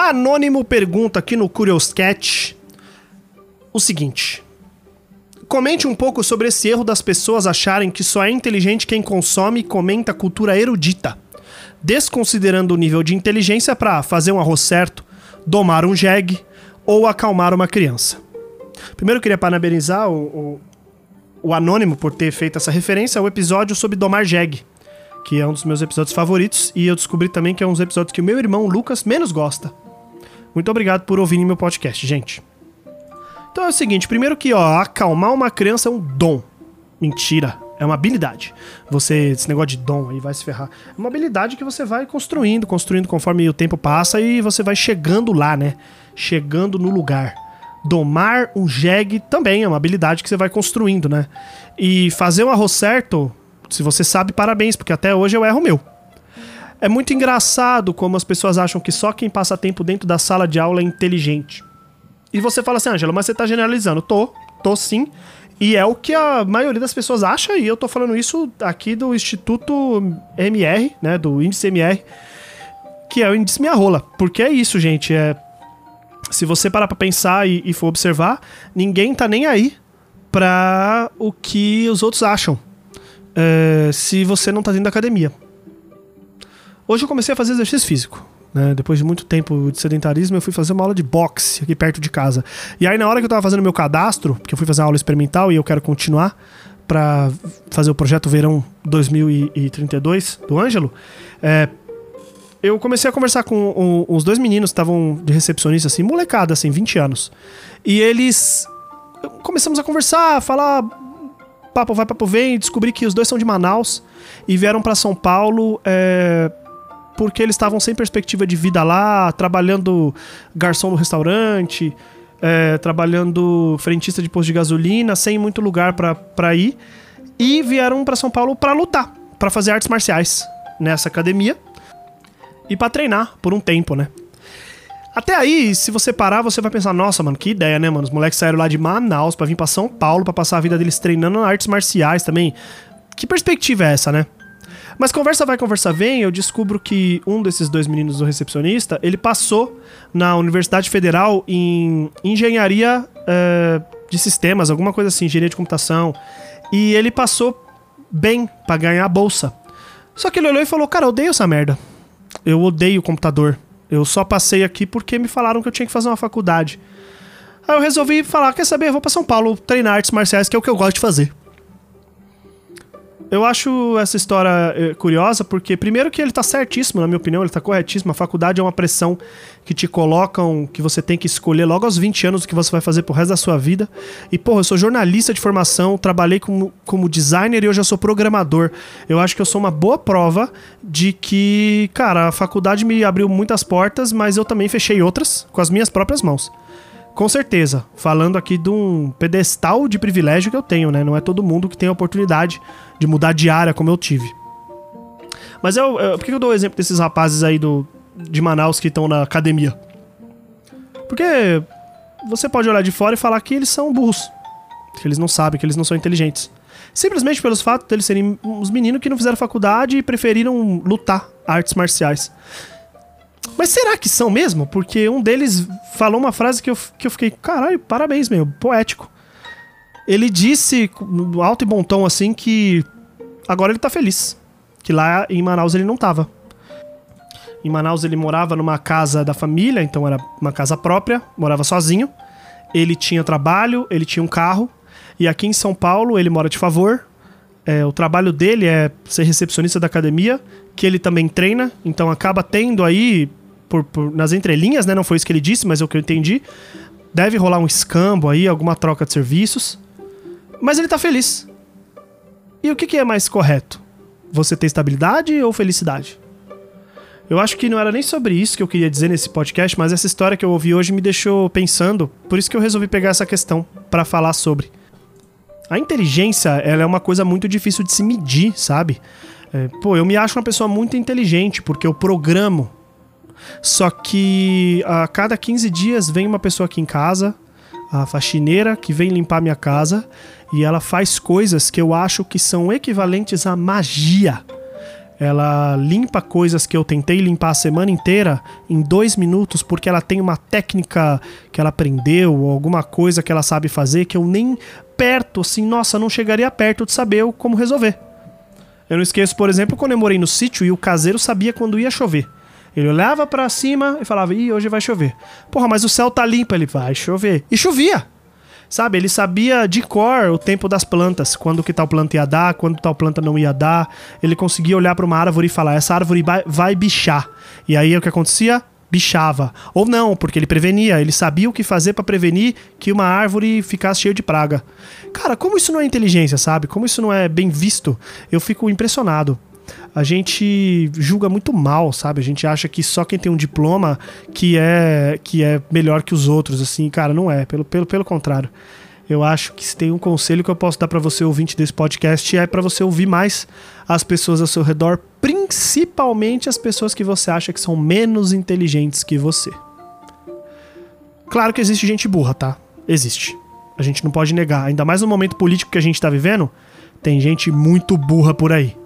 Anônimo pergunta aqui no Curious Cat o seguinte: Comente um pouco sobre esse erro das pessoas acharem que só é inteligente quem consome e comenta cultura erudita, desconsiderando o nível de inteligência para fazer um arroz certo, domar um jegue ou acalmar uma criança. Primeiro eu queria parabenizar o, o, o Anônimo por ter feito essa referência ao episódio sobre domar jegue, que é um dos meus episódios favoritos, e eu descobri também que é um dos episódios que o meu irmão Lucas menos gosta. Muito obrigado por ouvirem meu podcast, gente. Então é o seguinte, primeiro que, ó, acalmar uma criança é um dom. Mentira. É uma habilidade. Você, esse negócio de dom aí vai se ferrar. É uma habilidade que você vai construindo, construindo conforme o tempo passa e você vai chegando lá, né? Chegando no lugar. Domar um jegue também é uma habilidade que você vai construindo, né? E fazer um arroz certo, se você sabe, parabéns, porque até hoje eu erro meu. É muito engraçado como as pessoas acham que só quem passa tempo dentro da sala de aula é inteligente. E você fala assim, Angela, mas você tá generalizando. Tô, tô sim. E é o que a maioria das pessoas acha, e eu tô falando isso aqui do Instituto MR, né? Do índice MR, que é o índice Minha Rola. Porque é isso, gente. É, se você parar pra pensar e, e for observar, ninguém tá nem aí pra o que os outros acham. É, se você não tá dentro da academia. Hoje eu comecei a fazer exercício físico. Né? Depois de muito tempo de sedentarismo, eu fui fazer uma aula de boxe aqui perto de casa. E aí, na hora que eu tava fazendo meu cadastro, porque eu fui fazer uma aula experimental e eu quero continuar para fazer o projeto Verão 2032 do Ângelo, é, eu comecei a conversar com um, uns dois meninos que estavam de recepcionista, assim, molecada, assim, 20 anos. E eles. Começamos a conversar, falar. Papo vai, papo vem, descobri que os dois são de Manaus e vieram para São Paulo. É, porque eles estavam sem perspectiva de vida lá, trabalhando garçom no restaurante, é, trabalhando frentista de posto de gasolina, sem muito lugar para ir. E vieram para São Paulo para lutar, para fazer artes marciais nessa academia e para treinar por um tempo, né? Até aí, se você parar, você vai pensar: nossa, mano, que ideia, né, mano? Os moleques saíram lá de Manaus para vir para São Paulo para passar a vida deles treinando artes marciais também. Que perspectiva é essa, né? Mas conversa vai, conversa vem, eu descubro que um desses dois meninos do recepcionista, ele passou na Universidade Federal em engenharia uh, de sistemas, alguma coisa assim, engenharia de computação. E ele passou bem para ganhar a bolsa. Só que ele olhou e falou: Cara, eu odeio essa merda. Eu odeio o computador. Eu só passei aqui porque me falaram que eu tinha que fazer uma faculdade. Aí eu resolvi falar: Quer saber? Eu vou pra São Paulo treinar artes marciais, que é o que eu gosto de fazer. Eu acho essa história eh, curiosa porque, primeiro, que ele tá certíssimo, na minha opinião, ele tá corretíssimo. A faculdade é uma pressão que te colocam, que você tem que escolher logo aos 20 anos o que você vai fazer pro resto da sua vida. E, porra, eu sou jornalista de formação, trabalhei como, como designer e hoje eu sou programador. Eu acho que eu sou uma boa prova de que, cara, a faculdade me abriu muitas portas, mas eu também fechei outras com as minhas próprias mãos. Com certeza, falando aqui de um pedestal de privilégio que eu tenho, né? Não é todo mundo que tem a oportunidade de mudar de área como eu tive. Mas eu, eu, por que eu dou o exemplo desses rapazes aí do, de Manaus que estão na academia? Porque você pode olhar de fora e falar que eles são burros. Que eles não sabem, que eles não são inteligentes. Simplesmente pelos fatos deles serem uns meninos que não fizeram faculdade e preferiram lutar artes marciais. Mas será que são mesmo? Porque um deles falou uma frase que eu, que eu fiquei, caralho, parabéns, meu, poético. Ele disse, alto e bom tom, assim, que agora ele tá feliz. Que lá em Manaus ele não tava. Em Manaus ele morava numa casa da família, então era uma casa própria, morava sozinho. Ele tinha trabalho, ele tinha um carro. E aqui em São Paulo ele mora de favor. É, o trabalho dele é ser recepcionista da academia, que ele também treina, então acaba tendo aí por, por, nas entrelinhas, né? Não foi isso que ele disse, mas é o que eu entendi. Deve rolar um escambo aí, alguma troca de serviços. Mas ele tá feliz. E o que, que é mais correto? Você ter estabilidade ou felicidade? Eu acho que não era nem sobre isso que eu queria dizer nesse podcast, mas essa história que eu ouvi hoje me deixou pensando, por isso que eu resolvi pegar essa questão para falar sobre. A inteligência, ela é uma coisa muito difícil de se medir, sabe? É, pô, eu me acho uma pessoa muito inteligente porque eu programo só que a cada 15 dias vem uma pessoa aqui em casa, a faxineira, que vem limpar minha casa, e ela faz coisas que eu acho que são equivalentes à magia. ela limpa coisas que eu tentei limpar a semana inteira em dois minutos, porque ela tem uma técnica que ela aprendeu, ou alguma coisa que ela sabe fazer, que eu nem perto, assim, nossa, não chegaria perto de saber como resolver. Eu não esqueço, por exemplo, quando eu morei no sítio e o caseiro sabia quando ia chover. Ele olhava para cima e falava: Ih, hoje vai chover. Porra, mas o céu tá limpo. Ele vai chover. E chovia. Sabe, ele sabia de cor o tempo das plantas, quando que tal planta ia dar, quando tal planta não ia dar. Ele conseguia olhar para uma árvore e falar: essa árvore vai, vai bichar. E aí o que acontecia? Bichava. Ou não, porque ele prevenia, ele sabia o que fazer para prevenir que uma árvore ficasse cheia de praga. Cara, como isso não é inteligência, sabe? Como isso não é bem visto, eu fico impressionado a gente julga muito mal, sabe? A gente acha que só quem tem um diploma que é que é melhor que os outros, assim, cara, não é, pelo, pelo, pelo contrário. Eu acho que se tem um conselho que eu posso dar para você ouvinte desse podcast é para você ouvir mais as pessoas ao seu redor, principalmente as pessoas que você acha que são menos inteligentes que você. Claro que existe gente burra, tá? Existe. A gente não pode negar, ainda mais no momento político que a gente tá vivendo, tem gente muito burra por aí.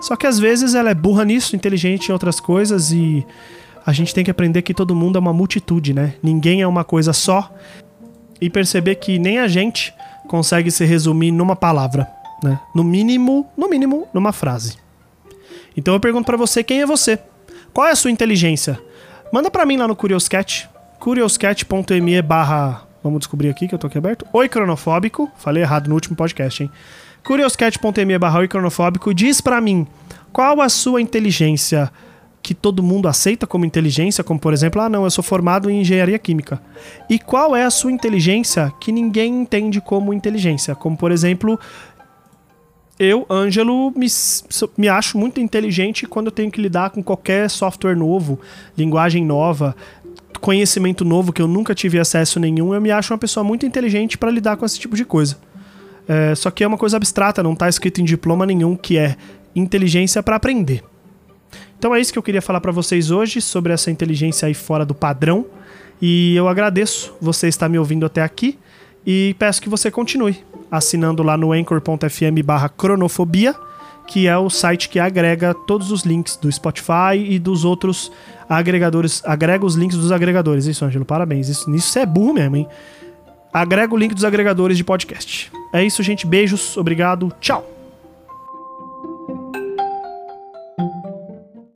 Só que às vezes ela é burra nisso, inteligente em outras coisas e a gente tem que aprender que todo mundo é uma multitude, né? Ninguém é uma coisa só e perceber que nem a gente consegue se resumir numa palavra, né? No mínimo, no mínimo, numa frase. Então eu pergunto para você, quem é você? Qual é a sua inteligência? Manda para mim lá no Curioscat, curioscat.me barra... Vamos descobrir aqui que eu tô aqui aberto. Oi, cronofóbico. Falei errado no último podcast, hein? curioscat.me barra cronofóbico diz para mim qual a sua inteligência que todo mundo aceita como inteligência, como por exemplo, ah não, eu sou formado em engenharia química. E qual é a sua inteligência que ninguém entende como inteligência, como por exemplo, eu, Ângelo, me, me acho muito inteligente quando eu tenho que lidar com qualquer software novo, linguagem nova, conhecimento novo que eu nunca tive acesso nenhum, eu me acho uma pessoa muito inteligente para lidar com esse tipo de coisa. É, só que é uma coisa abstrata, não está escrito em diploma nenhum que é inteligência para aprender. Então é isso que eu queria falar para vocês hoje sobre essa inteligência aí fora do padrão. E eu agradeço você estar me ouvindo até aqui e peço que você continue assinando lá no anchor.fm barra cronofobia, que é o site que agrega todos os links do Spotify e dos outros agregadores. Agrega os links dos agregadores. Isso, Ângelo, parabéns. Isso, nisso é burro mesmo, hein? agrega o link dos agregadores de podcast. É isso, gente. Beijos, obrigado, tchau.